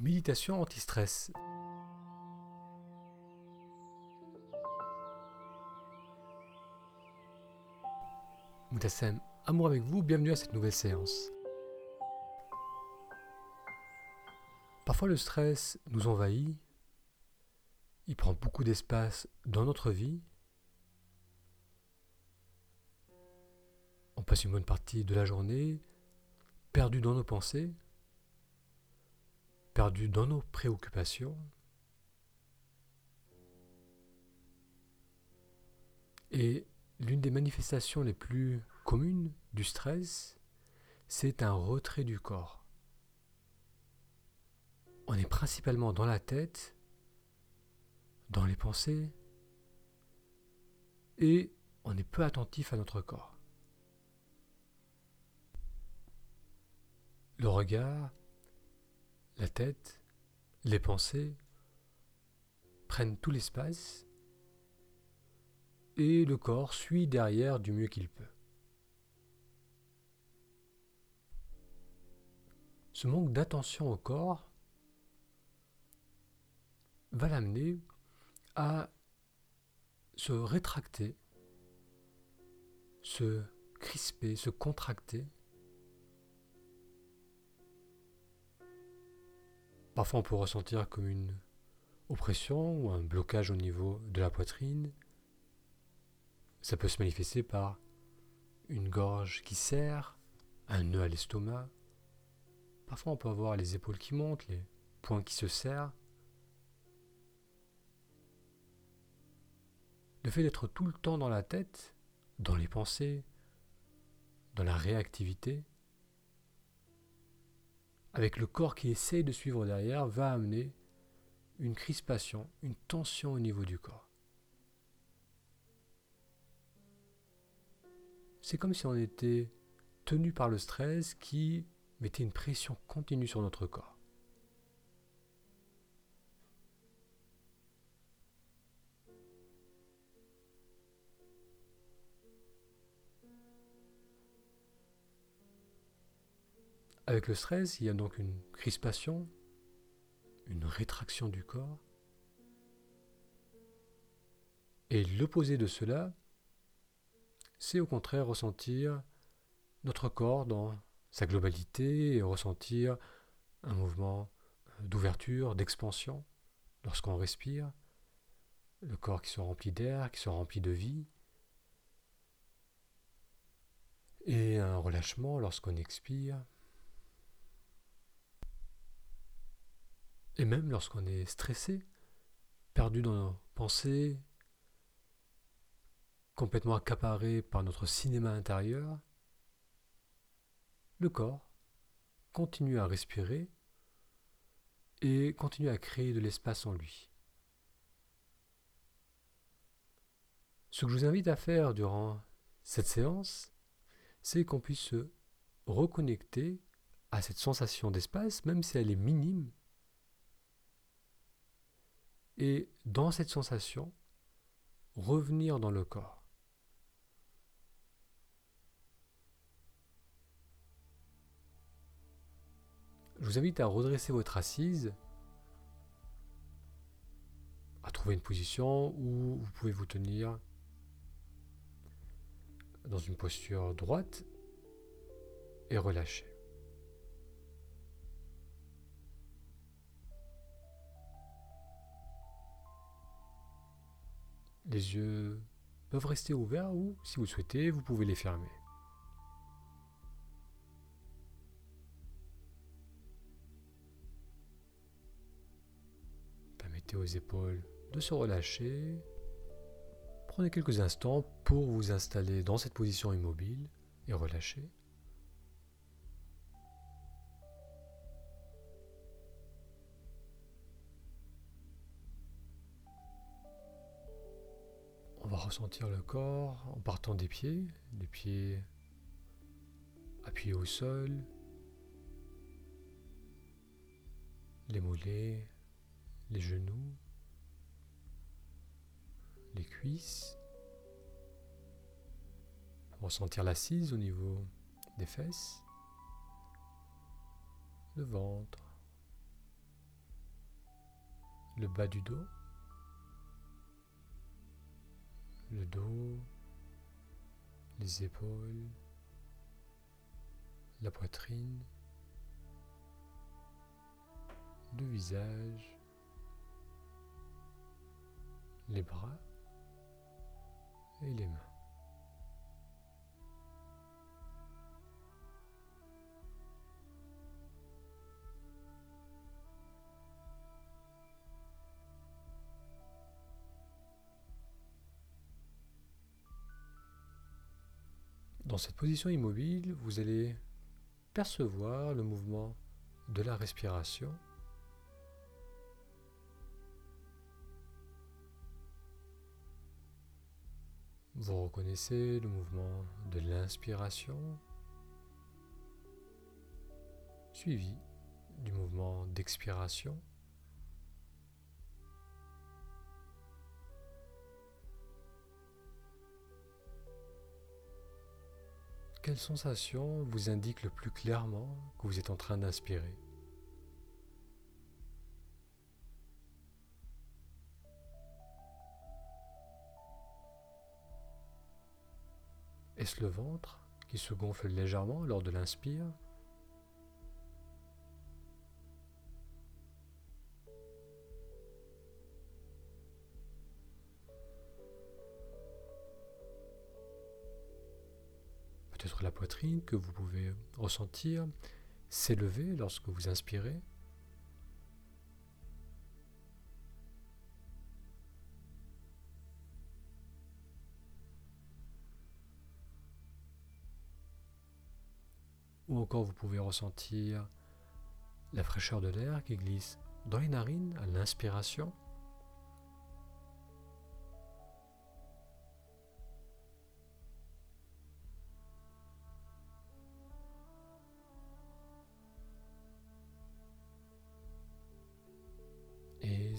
méditation anti-stress. Moutassem, amour avec vous, bienvenue à cette nouvelle séance. Parfois le stress nous envahit, il prend beaucoup d'espace dans notre vie. On passe une bonne partie de la journée perdu dans nos pensées, perdu dans nos préoccupations. Et l'une des manifestations les plus communes du stress, c'est un retrait du corps. On est principalement dans la tête, dans les pensées, et on est peu attentif à notre corps. Le regard, la tête, les pensées prennent tout l'espace et le corps suit derrière du mieux qu'il peut. Ce manque d'attention au corps va l'amener à se rétracter, se crisper, se contracter Parfois on peut ressentir comme une oppression ou un blocage au niveau de la poitrine. Ça peut se manifester par une gorge qui serre, un nœud à l'estomac. Parfois on peut avoir les épaules qui montent, les poings qui se serrent. Le fait d'être tout le temps dans la tête, dans les pensées, dans la réactivité, avec le corps qui essaye de suivre derrière, va amener une crispation, une tension au niveau du corps. C'est comme si on était tenu par le stress qui mettait une pression continue sur notre corps. Avec le stress, il y a donc une crispation, une rétraction du corps. Et l'opposé de cela, c'est au contraire ressentir notre corps dans sa globalité et ressentir un mouvement d'ouverture, d'expansion lorsqu'on respire, le corps qui se remplit d'air, qui se remplit de vie, et un relâchement lorsqu'on expire. Et même lorsqu'on est stressé, perdu dans nos pensées, complètement accaparé par notre cinéma intérieur, le corps continue à respirer et continue à créer de l'espace en lui. Ce que je vous invite à faire durant cette séance, c'est qu'on puisse se reconnecter à cette sensation d'espace, même si elle est minime, et dans cette sensation, revenir dans le corps. Je vous invite à redresser votre assise, à trouver une position où vous pouvez vous tenir dans une posture droite et relâcher. Les yeux peuvent rester ouverts ou, si vous souhaitez, vous pouvez les fermer. Permettez aux épaules de se relâcher. Prenez quelques instants pour vous installer dans cette position immobile et relâcher. Va ressentir le corps en partant des pieds, les pieds appuyés au sol, les mollets, les genoux, les cuisses. Ressentir l'assise au niveau des fesses, le ventre, le bas du dos, le dos, les épaules, la poitrine, le visage, les bras et les mains. Dans cette position immobile, vous allez percevoir le mouvement de la respiration. Vous reconnaissez le mouvement de l'inspiration suivi du mouvement d'expiration. Quelle sensation vous indique le plus clairement que vous êtes en train d'inspirer? Est-ce le ventre qui se gonfle légèrement lors de l'inspire? La poitrine que vous pouvez ressentir s'élever lorsque vous inspirez. Ou encore vous pouvez ressentir la fraîcheur de l'air qui glisse dans les narines à l'inspiration.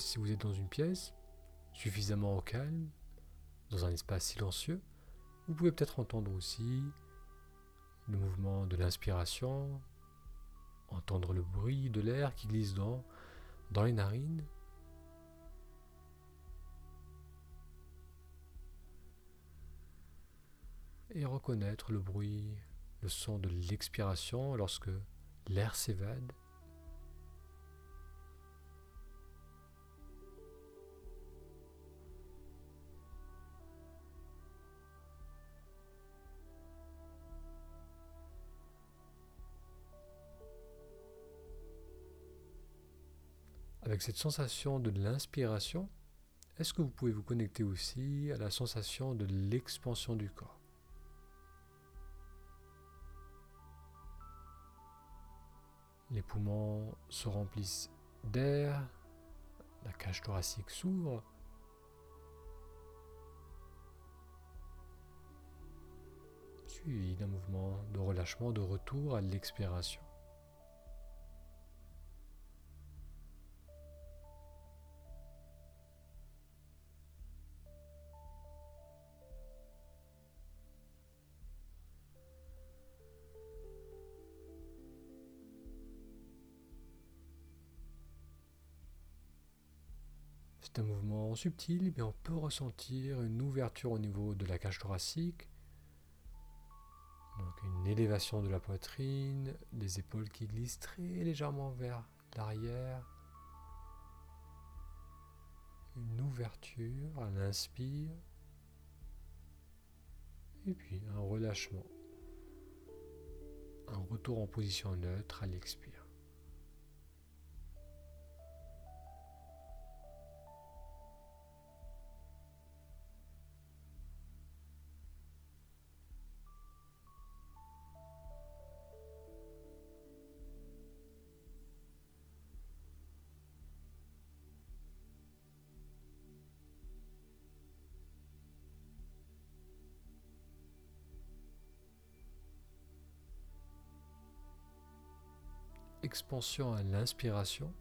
Si vous êtes dans une pièce suffisamment au calme, dans un espace silencieux, vous pouvez peut-être entendre aussi le mouvement de l'inspiration, entendre le bruit de l'air qui glisse dans, dans les narines. Et reconnaître le bruit, le son de l'expiration lorsque l'air s'évade. Avec cette sensation de l'inspiration, est-ce que vous pouvez vous connecter aussi à la sensation de l'expansion du corps? Les poumons se remplissent d'air, la cage thoracique s'ouvre. Suivi d'un mouvement de relâchement, de retour à l'expiration. C'est un mouvement subtil, mais on peut ressentir une ouverture au niveau de la cage thoracique. Donc une élévation de la poitrine, les épaules qui glissent très légèrement vers l'arrière. Une ouverture à l'inspire. Et puis un relâchement. Un retour en position neutre à l'expire. expansion à l'inspiration.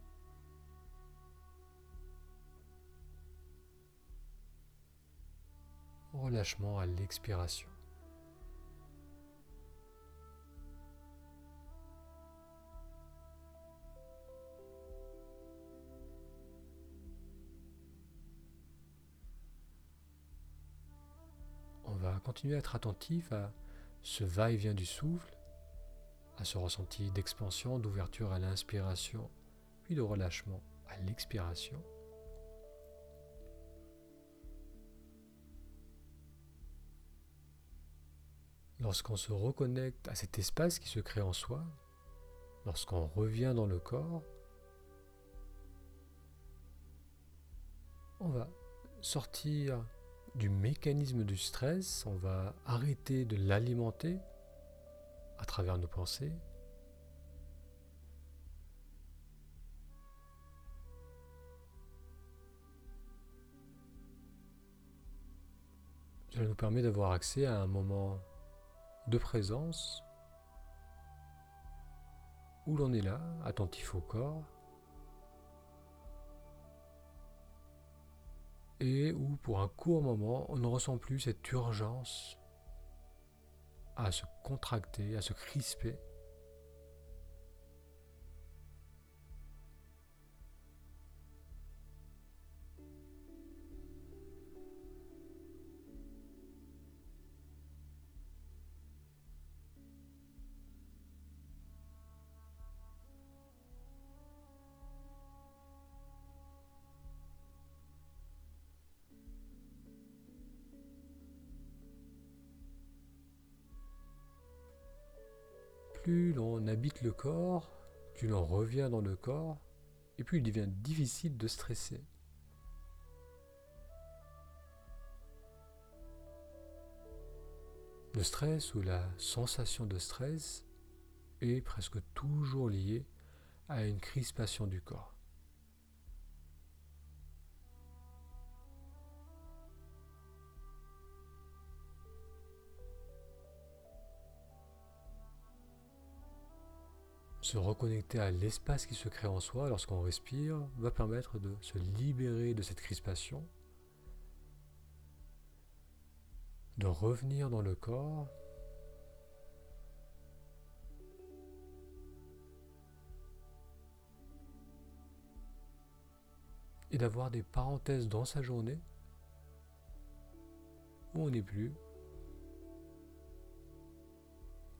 Relâchement à l'expiration. On va continuer à être attentif à ce va-et-vient du souffle à ce ressenti d'expansion, d'ouverture à l'inspiration, puis de relâchement à l'expiration. Lorsqu'on se reconnecte à cet espace qui se crée en soi, lorsqu'on revient dans le corps, on va sortir du mécanisme du stress, on va arrêter de l'alimenter à travers nos pensées. Cela nous permet d'avoir accès à un moment de présence où l'on est là, attentif au corps, et où pour un court moment on ne ressent plus cette urgence à se contracter, à se crisper. Plus l'on habite le corps, plus l'on revient dans le corps, et plus il devient difficile de stresser. Le stress ou la sensation de stress est presque toujours lié à une crispation du corps. Se reconnecter à l'espace qui se crée en soi lorsqu'on respire va permettre de se libérer de cette crispation, de revenir dans le corps et d'avoir des parenthèses dans sa journée où on n'est plus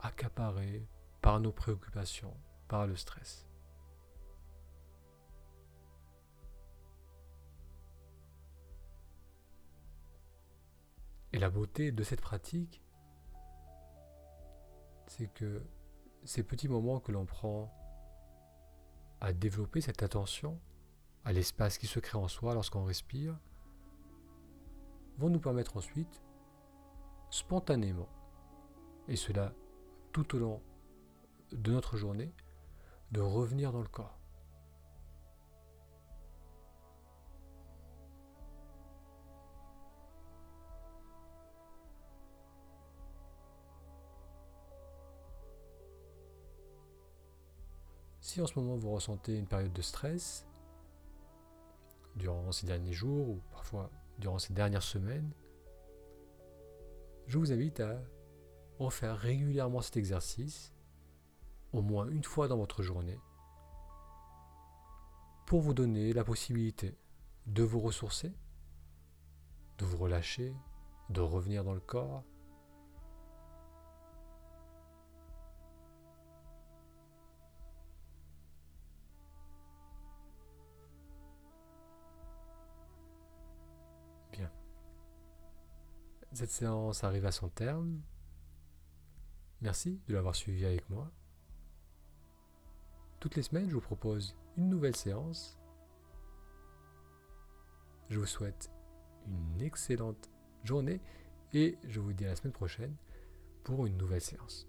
accaparé par nos préoccupations, par le stress. Et la beauté de cette pratique, c'est que ces petits moments que l'on prend à développer cette attention à l'espace qui se crée en soi lorsqu'on respire, vont nous permettre ensuite, spontanément, et cela tout au long de notre journée, de revenir dans le corps. Si en ce moment vous ressentez une période de stress, durant ces derniers jours ou parfois durant ces dernières semaines, je vous invite à refaire régulièrement cet exercice au moins une fois dans votre journée pour vous donner la possibilité de vous ressourcer, de vous relâcher, de revenir dans le corps. Bien. Cette séance arrive à son terme. Merci de l'avoir suivi avec moi. Toutes les semaines, je vous propose une nouvelle séance. Je vous souhaite une excellente journée et je vous dis à la semaine prochaine pour une nouvelle séance.